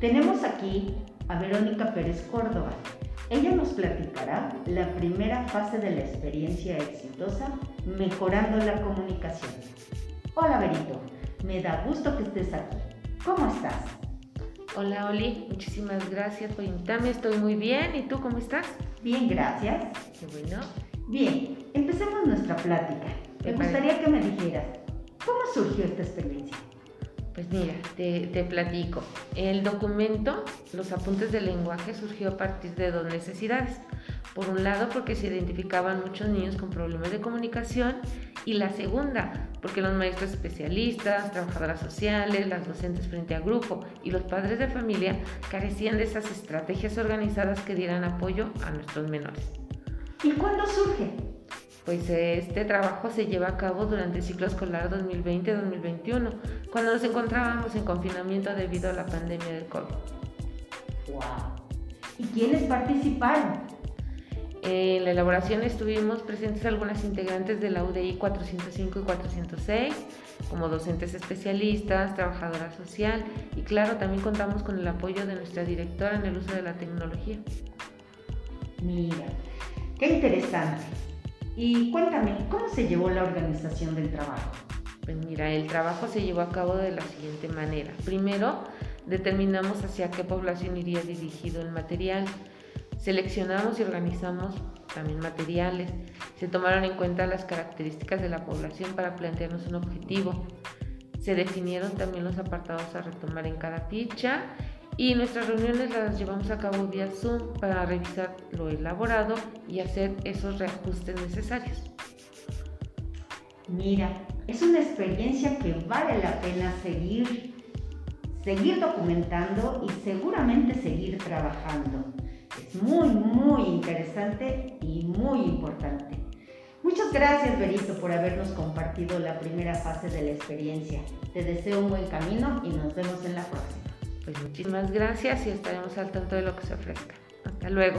Tenemos aquí a Verónica Pérez Córdoba. Ella nos platicará la primera fase de la experiencia exitosa mejorando la comunicación. Hola Berito, me da gusto que estés aquí. ¿Cómo estás? Hola Oli, muchísimas gracias por invitarme, estoy muy bien. ¿Y tú cómo estás? Bien, gracias. Qué bueno. Bien, empecemos nuestra plática. Me gustaría que me dijeras, ¿cómo surgió esta experiencia? Pues mira, te, platico. El documento, los apuntes del lenguaje, surgió a partir de dos necesidades. Por un lado, porque se identificaban muchos niños con problemas de comunicación y la segunda, porque los maestros especialistas, trabajadoras sociales, las docentes frente a grupo y los padres de familia carecían de esas estrategias organizadas que dieran apoyo a nuestros menores. ¿Y cuándo surge? Pues este trabajo se lleva a cabo durante el ciclo escolar 2020-2021, cuando nos encontrábamos en confinamiento debido a la pandemia del COVID. ¡Wow! ¿Y quiénes participaron? En la elaboración estuvimos presentes algunas integrantes de la UDI 405 y 406, como docentes especialistas, trabajadora social y claro, también contamos con el apoyo de nuestra directora en el uso de la tecnología. Mira, qué interesante. Y cuéntame, ¿cómo se llevó la organización del trabajo? Pues mira, el trabajo se llevó a cabo de la siguiente manera. Primero, determinamos hacia qué población iría dirigido el material. Seleccionamos y organizamos también materiales. Se tomaron en cuenta las características de la población para plantearnos un objetivo. Se definieron también los apartados a retomar en cada ficha y nuestras reuniones las llevamos a cabo vía Zoom para revisar lo elaborado y hacer esos reajustes necesarios. Mira, es una experiencia que vale la pena seguir, seguir documentando y seguramente seguir trabajando. Es muy, muy interesante y muy importante. Muchas gracias, Berito, por habernos compartido la primera fase de la experiencia. Te deseo un buen camino y nos vemos en la próxima. Pues muchísimas gracias y estaremos al tanto de lo que se ofrezca. Hasta luego.